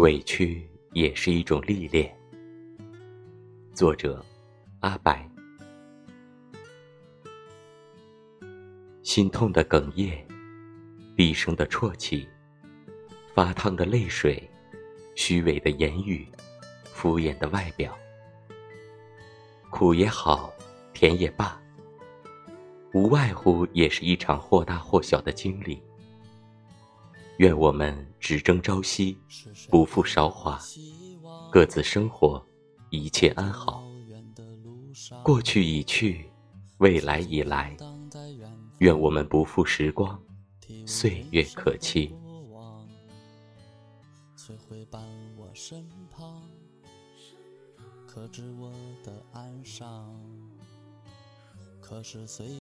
委屈也是一种历练。作者：阿白。心痛的哽咽，低声的啜泣，发烫的泪水，虚伪的言语，敷衍的外表，苦也好，甜也罢，无外乎也是一场或大或小的经历。愿我们只争朝夕，不负韶华，各自生活，一切安好。过去已去，未来已来，愿我们不负时光，岁月可期。谁会伴我身旁，可知我的哀伤。可是岁